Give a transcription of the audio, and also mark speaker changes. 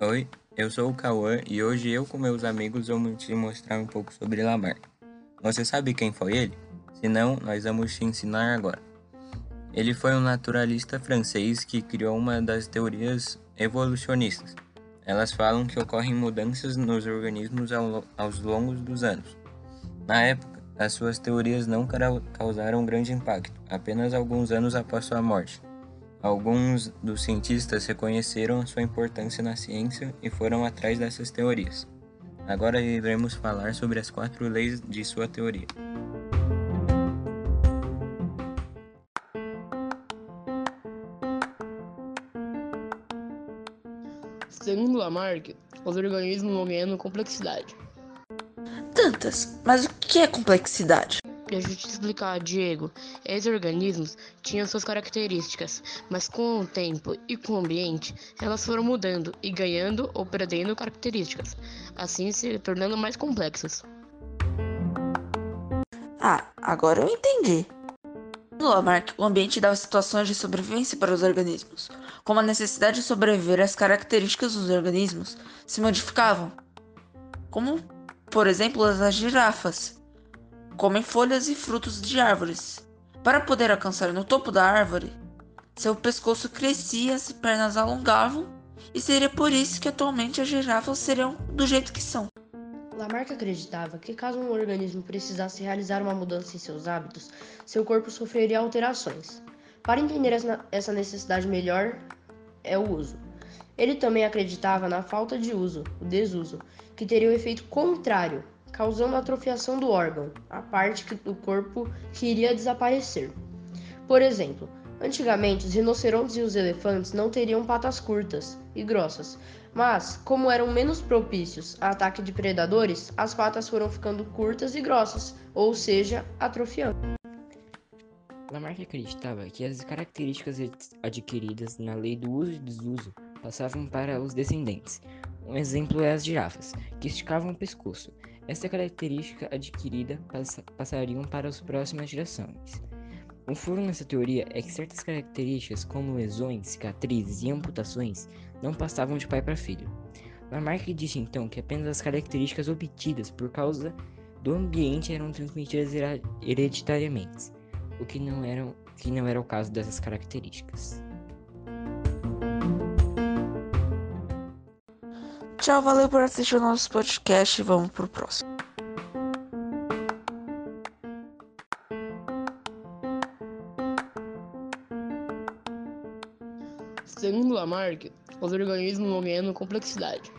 Speaker 1: Oi, eu sou o Cauã e hoje eu com meus amigos vamos te mostrar um pouco sobre Lamarck. Você sabe quem foi ele? Se não, nós vamos te ensinar agora. Ele foi um naturalista francês que criou uma das teorias evolucionistas. Elas falam que ocorrem mudanças nos organismos ao, aos longos dos anos. Na época, as suas teorias não causaram grande impacto, apenas alguns anos após sua morte. Alguns dos cientistas reconheceram sua importância na ciência e foram atrás dessas teorias. Agora iremos falar sobre as quatro leis de sua teoria.
Speaker 2: Segundo Lamarck, os organismos vão ganhando complexidade.
Speaker 3: Tantas, mas o que é complexidade?
Speaker 2: Deixa eu te explicar, Diego. Esses organismos tinham suas características, mas com o tempo e com o ambiente, elas foram mudando e ganhando ou perdendo características, assim se tornando mais complexas.
Speaker 3: Ah, agora eu entendi. No Lamarck, o ambiente dava situações de sobrevivência para os organismos. Como a necessidade de sobreviver às características dos organismos se modificavam. Como, por exemplo, as girafas comem folhas e frutos de árvores. Para poder alcançar no topo da árvore, seu pescoço crescia, as pernas alongavam, e seria por isso que atualmente as girafas seriam do jeito que são.
Speaker 2: Lamarck acreditava que caso um organismo precisasse realizar uma mudança em seus hábitos, seu corpo sofreria alterações. Para entender essa necessidade melhor, é o uso. Ele também acreditava na falta de uso, o desuso, que teria o um efeito contrário, causando atrofiação do órgão, a parte do corpo que iria desaparecer. Por exemplo, antigamente os rinocerontes e os elefantes não teriam patas curtas e grossas, mas, como eram menos propícios a ataque de predadores, as patas foram ficando curtas e grossas, ou seja, atrofiando.
Speaker 4: Lamarck acreditava que as características adquiridas na lei do uso e desuso passavam para os descendentes. Um exemplo é as girafas, que esticavam o pescoço. Essa característica adquirida pass passariam para as próximas gerações. O furo nessa teoria é que certas características, como lesões, cicatrizes e amputações, não passavam de pai para filho. Lamarck disse então que apenas as características obtidas por causa do ambiente eram transmitidas hereditariamente, o que não, era, que não era o caso dessas características.
Speaker 3: Tchau, valeu por assistir o nosso podcast e vamos pro próximo.
Speaker 2: Segundo Lamarck, os organismos vão ganhando complexidade.